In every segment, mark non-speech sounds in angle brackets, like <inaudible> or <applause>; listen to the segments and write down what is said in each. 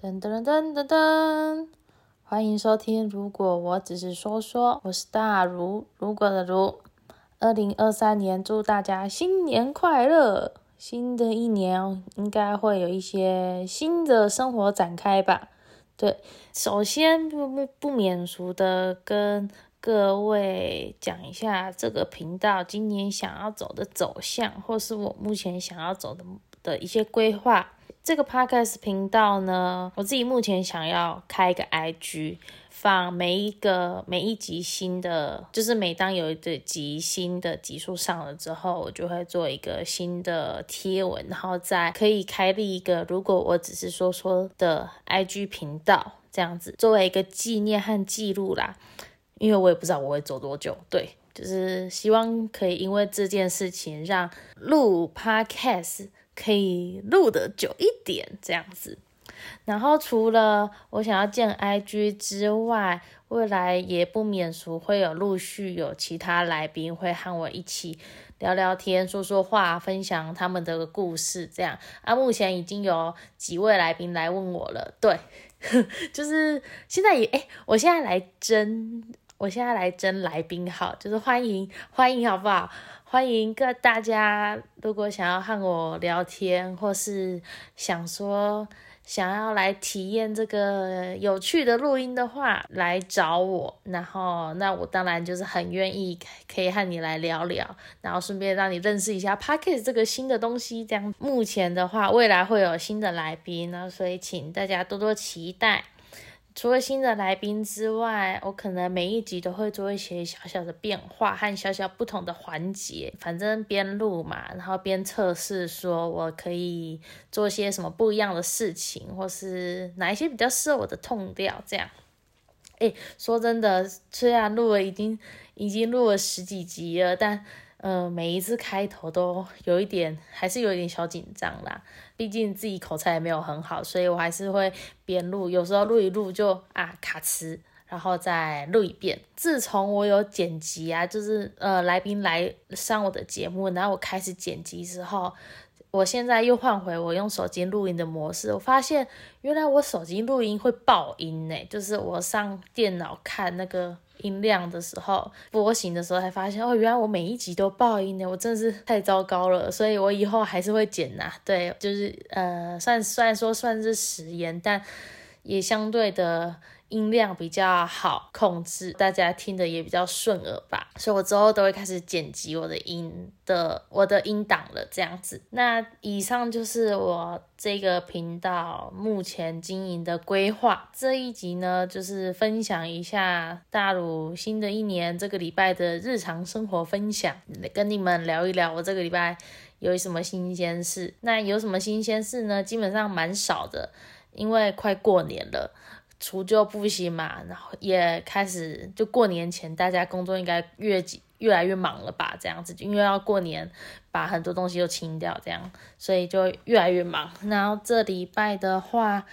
噔噔噔噔噔，欢迎收听。如果我只是说说，我是大如，如果的如。二零二三年，祝大家新年快乐！新的一年应该会有一些新的生活展开吧？对，首先不不不免俗的跟各位讲一下这个频道今年想要走的走向，或是我目前想要走的的一些规划。这个 podcast 频道呢，我自己目前想要开一个 IG，放每一个每一集新的，就是每当有一个集新的集数上了之后，我就会做一个新的贴文，然后再可以开立一个，如果我只是说说的 IG 频道，这样子作为一个纪念和记录啦。因为我也不知道我会走多久，对，就是希望可以因为这件事情让录 podcast。可以录的久一点这样子，然后除了我想要建 IG 之外，未来也不免俗会有陆续有其他来宾会和我一起聊聊天、说说话、分享他们的故事。这样啊，目前已经有几位来宾来问我了，对，<laughs> 就是现在也哎，我现在来争，我现在来争来宾好，就是欢迎欢迎好不好？欢迎各大家，如果想要和我聊天，或是想说想要来体验这个有趣的录音的话，来找我。然后，那我当然就是很愿意可以和你来聊聊，然后顺便让你认识一下 p o c k e t 这个新的东西。这样，目前的话，未来会有新的来宾呢，所以请大家多多期待。除了新的来宾之外，我可能每一集都会做一些小小的变化和小小不同的环节。反正边录嘛，然后边测试，说我可以做些什么不一样的事情，或是哪一些比较适合我的痛调。这样，哎，说真的，虽然录了已经已经录了十几集了，但。呃，每一次开头都有一点，还是有一点小紧张啦。毕竟自己口才也没有很好，所以我还是会边录，有时候录一录就啊卡词，然后再录一遍。自从我有剪辑啊，就是呃来宾来上我的节目，然后我开始剪辑之后。我现在又换回我用手机录音的模式，我发现原来我手机录音会爆音呢，就是我上电脑看那个音量的时候，波形的时候才发现哦，原来我每一集都爆音呢，我真的是太糟糕了，所以我以后还是会剪呐，对，就是呃，算虽然说算是实验，但也相对的。音量比较好控制，大家听的也比较顺耳吧，所以我之后都会开始剪辑我的音的我的音档了，这样子。那以上就是我这个频道目前经营的规划。这一集呢，就是分享一下大陆新的一年这个礼拜的日常生活分享，跟你们聊一聊我这个礼拜有什么新鲜事。那有什么新鲜事呢？基本上蛮少的，因为快过年了。除旧布新嘛，然后也开始就过年前，大家工作应该越越来越忙了吧？这样子，因为要过年，把很多东西都清掉，这样，所以就越来越忙。然后这礼拜的话，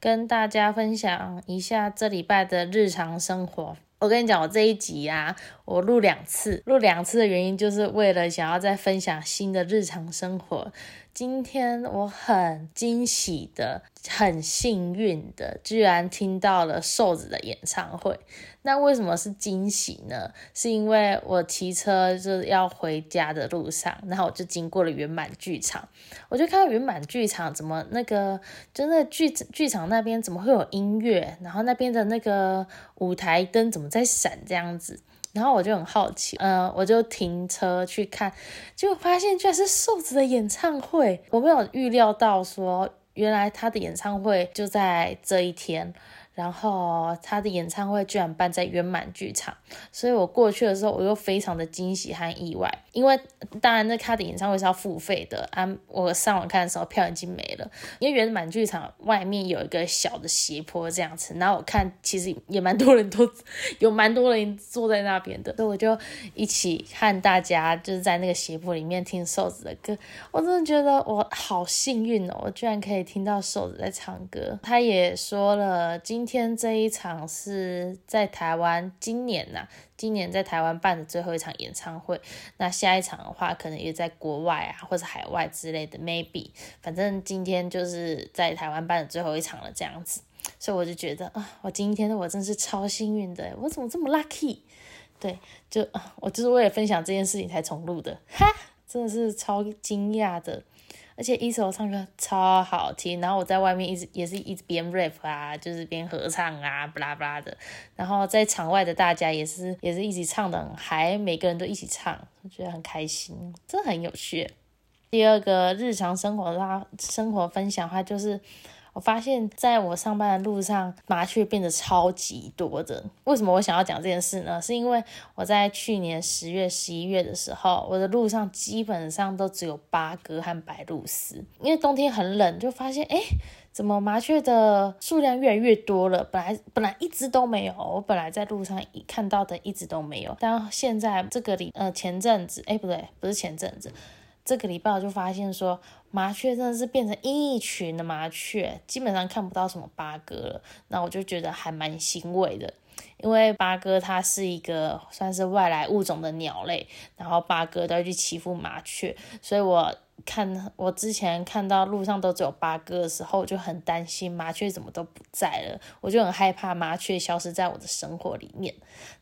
跟大家分享一下这礼拜的日常生活。我跟你讲，我这一集啊，我录两次，录两次的原因就是为了想要再分享新的日常生活。今天我很惊喜的，很幸运的，居然听到了瘦子的演唱会。那为什么是惊喜呢？是因为我骑车就要回家的路上，然后我就经过了圆满剧场，我就看到圆满剧场怎么那个，就那剧剧场那边怎么会有音乐，然后那边的那个舞台灯怎么在闪这样子。然后我就很好奇，嗯，我就停车去看，结果发现居然是瘦子的演唱会。我没有预料到说，原来他的演唱会就在这一天。然后他的演唱会居然办在圆满剧场，所以我过去的时候，我又非常的惊喜和意外。因为当然，那他的演唱会是要付费的啊。我上网看的时候，票已经没了。因为圆满剧场外面有一个小的斜坡这样子，然后我看其实也蛮多人都有蛮多人坐在那边的，所以我就一起和大家就是在那个斜坡里面听瘦子的歌。我真的觉得我好幸运哦，我居然可以听到瘦子在唱歌。他也说了今。天这一场是在台湾，今年呐，今年在台湾办的最后一场演唱会。那下一场的话，可能也在国外啊，或者海外之类的，maybe。反正今天就是在台湾办的最后一场了，这样子。所以我就觉得啊，我今天的我真是超幸运的，我怎么这么 lucky？对，就我就是为了分享这件事情才重录的，哈，真的是超惊讶的。而且一首唱歌超好听，然后我在外面一直也是一直边 rap 啊，就是边合唱啊，布拉布拉的。然后在场外的大家也是也是一起唱的还，每个人都一起唱，我觉得很开心，真的很有趣。第二个日常生活的话，生活分享的话就是。我发现，在我上班的路上，麻雀变得超级多的。为什么我想要讲这件事呢？是因为我在去年十月、十一月的时候，我的路上基本上都只有八哥和白鹭鸶。因为冬天很冷，就发现，哎，怎么麻雀的数量越来越多了？本来本来一只都没有，我本来在路上看到的一直都没有，但现在这个里，呃，前阵子，哎，不对，不是前阵子。这个礼拜我就发现说，麻雀真的是变成一群的麻雀，基本上看不到什么八哥了。那我就觉得还蛮欣慰的，因为八哥它是一个算是外来物种的鸟类，然后八哥都要去欺负麻雀，所以我。看我之前看到路上都只有八哥的时候，我就很担心麻雀怎么都不在了，我就很害怕麻雀消失在我的生活里面。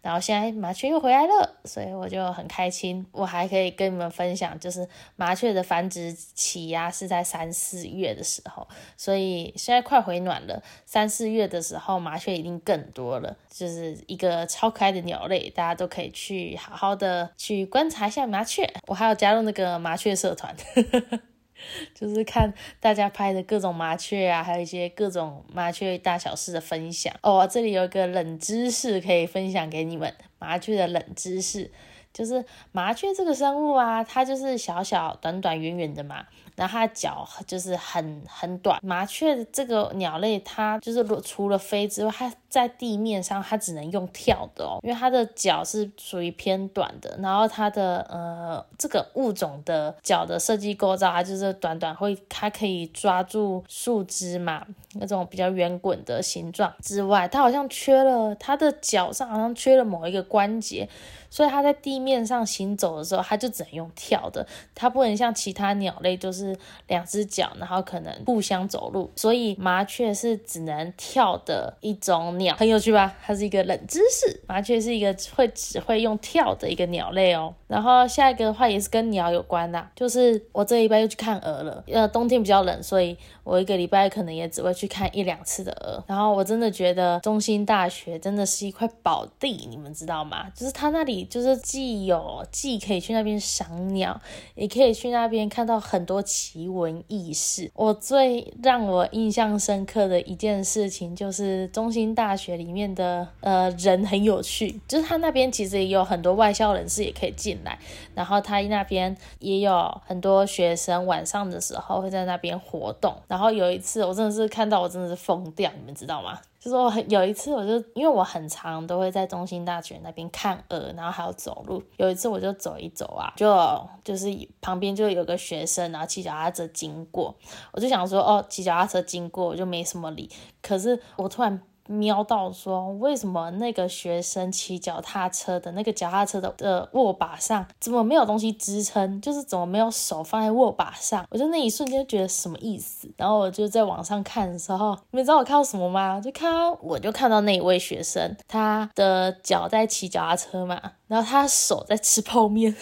然后现在麻雀又回来了，所以我就很开心。我还可以跟你们分享，就是麻雀的繁殖期呀是在三四月的时候，所以现在快回暖了。三四月的时候麻雀一定更多了，就是一个超可爱的鸟类，大家都可以去好好的去观察一下麻雀。我还有加入那个麻雀社团。<laughs> <laughs> 就是看大家拍的各种麻雀啊，还有一些各种麻雀大小事的分享哦。这里有一个冷知识可以分享给你们，麻雀的冷知识就是麻雀这个生物啊，它就是小小短短圆圆的嘛。然后它的脚就是很很短，麻雀这个鸟类，它就是除了飞之外，它在地面上它只能用跳的哦，因为它的脚是属于偏短的。然后它的呃这个物种的脚的设计构造，它就是短短会，它可以抓住树枝嘛，那种比较圆滚的形状之外，它好像缺了它的脚上好像缺了某一个关节。所以它在地面上行走的时候，它就只能用跳的，它不能像其他鸟类，就是两只脚，然后可能互相走路。所以麻雀是只能跳的一种鸟，很有趣吧？它是一个冷知识，麻雀是一个会只会用跳的一个鸟类哦。然后下一个的话也是跟鸟有关的，就是我这一拜又去看鹅了。呃，冬天比较冷，所以我一个礼拜可能也只会去看一两次的鹅。然后我真的觉得中心大学真的是一块宝地，你们知道吗？就是它那里。就是既有既可以去那边赏鸟，也可以去那边看到很多奇闻异事。我最让我印象深刻的一件事情，就是中心大大学里面的呃人很有趣，就是他那边其实也有很多外校人士也可以进来，然后他那边也有很多学生晚上的时候会在那边活动。然后有一次我真的是看到我真的是疯掉，你们知道吗？就是我有一次，我就因为我很长都会在中心大学那边看鹅，然后还要走路。有一次我就走一走啊，就就是旁边就有个学生，然后骑脚踏车经过，我就想说哦，骑脚踏车经过我就没什么理。可是我突然。瞄到说，为什么那个学生骑脚踏车的那个脚踏车的的握把上怎么没有东西支撑？就是怎么没有手放在握把上？我就那一瞬间觉得什么意思？然后我就在网上看的时候，你们知道我看到什么吗？就看到我就看到那一位学生，他的脚在骑脚踏车嘛，然后他手在吃泡面，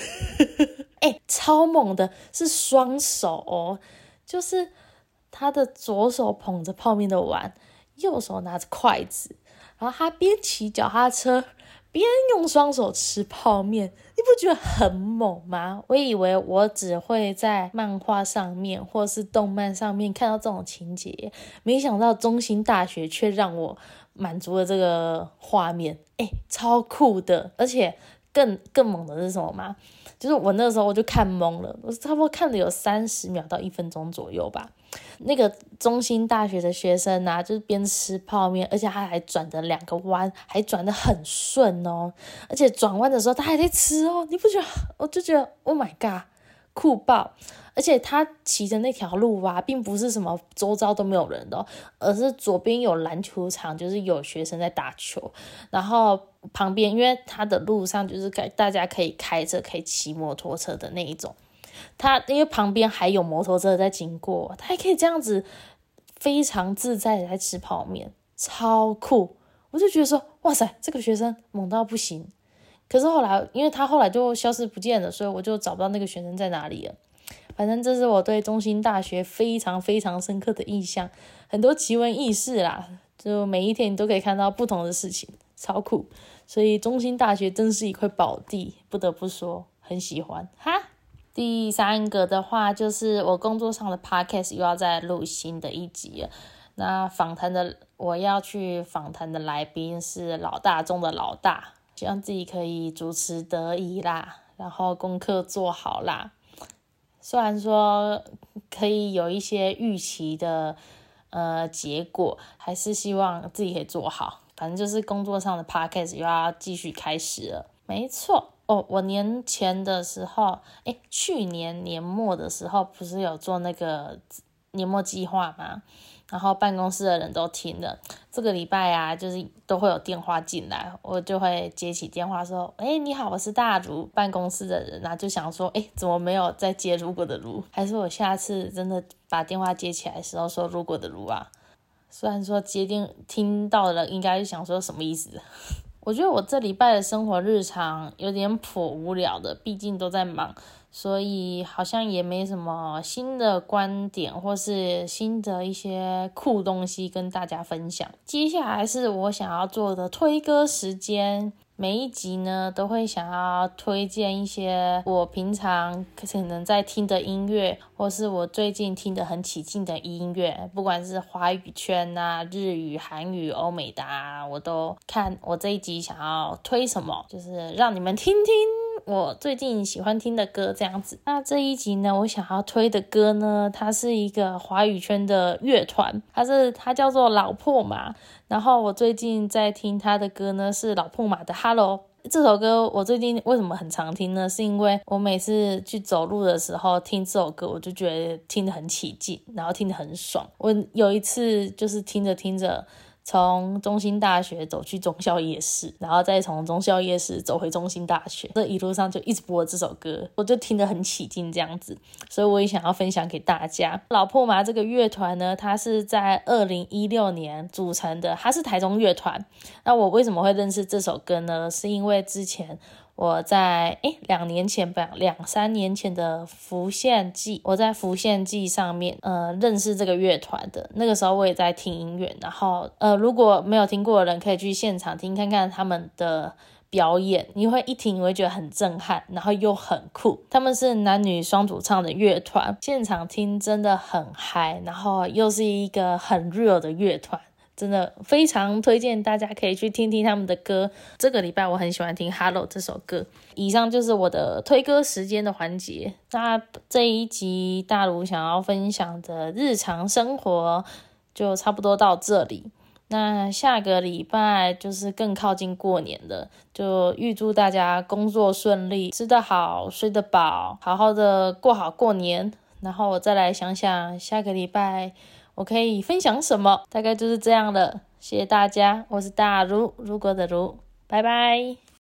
<laughs> 哎，超猛的，是双手哦，就是他的左手捧着泡面的碗。右手拿着筷子，然后他边骑脚踏车边用双手吃泡面，你不觉得很猛吗？我以为我只会在漫画上面或是动漫上面看到这种情节，没想到中心大学却让我满足了这个画面，哎，超酷的！而且更更猛的是什么吗？就是我那时候我就看懵了，我差不多看了有三十秒到一分钟左右吧。那个中心大学的学生啊，就是边吃泡面，而且他还转着两个弯，还转的很顺哦。而且转弯的时候他还在吃哦，你不觉得？我就觉得 Oh my god，酷爆。而且他骑的那条路啊，并不是什么周遭都没有人的，而是左边有篮球场，就是有学生在打球，然后旁边因为他的路上就是给大家可以开车、可以骑摩托车的那一种，他因为旁边还有摩托车在经过，他还可以这样子非常自在的在吃泡面，超酷！我就觉得说，哇塞，这个学生猛到不行。可是后来，因为他后来就消失不见了，所以我就找不到那个学生在哪里了。反正这是我对中心大学非常非常深刻的印象，很多奇闻异事啦，就每一天你都可以看到不同的事情，超酷。所以中心大学真是一块宝地，不得不说很喜欢哈。第三个的话就是我工作上的 podcast 又要再录新的一集了。那访谈的我要去访谈的来宾是老大中的老大，希望自己可以主持得宜啦，然后功课做好啦。虽然说可以有一些预期的呃结果，还是希望自己可以做好。反正就是工作上的 podcast 又要继续开始了。没错哦，我年前的时候，哎，去年年末的时候不是有做那个年末计划吗？然后办公室的人都听了，这个礼拜啊，就是都会有电话进来，我就会接起电话说：“哎，你好，我是大如办公室的人。”啊就想说：“哎，怎么没有再接如果的如？还是我下次真的把电话接起来时候说如果的如啊？”虽然说接电听到了，应该是想说什么意思？我觉得我这礼拜的生活日常有点颇无聊的，毕竟都在忙。所以好像也没什么新的观点，或是新的一些酷东西跟大家分享。接下来是我想要做的推歌时间。每一集呢，都会想要推荐一些我平常可能在听的音乐，或是我最近听的很起劲的音乐，不管是华语圈呐、日语、韩语、欧美的，我都看。我这一集想要推什么，就是让你们听听我最近喜欢听的歌这样子。那这一集呢，我想要推的歌呢，它是一个华语圈的乐团，它是它叫做老破马。然后我最近在听他的歌呢，是老破马的《Hello》这首歌。我最近为什么很常听呢？是因为我每次去走路的时候听这首歌，我就觉得听得很起劲，然后听得很爽。我有一次就是听着听着。从中心大学走去中校夜市，然后再从中校夜市走回中心大学，这一路上就一直播这首歌，我就听得很起劲这样子，所以我也想要分享给大家。老破麻这个乐团呢，它是在二零一六年组成的，它是台中乐团。那我为什么会认识这首歌呢？是因为之前。我在诶两年前吧，两三年前的浮现记，我在浮现记上面呃认识这个乐团的。那个时候我也在听音乐，然后呃如果没有听过的人可以去现场听看看他们的表演，你会一听你会觉得很震撼，然后又很酷。他们是男女双主唱的乐团，现场听真的很嗨，然后又是一个很 real 的乐团。真的非常推荐大家可以去听听他们的歌。这个礼拜我很喜欢听《Hello》这首歌。以上就是我的推歌时间的环节。那这一集大卢想要分享的日常生活就差不多到这里。那下个礼拜就是更靠近过年了，就预祝大家工作顺利，吃得好，睡得饱，好好的过好过年。然后我再来想想下个礼拜。我可以分享什么？大概就是这样了。谢谢大家，我是大如如果的如，拜拜。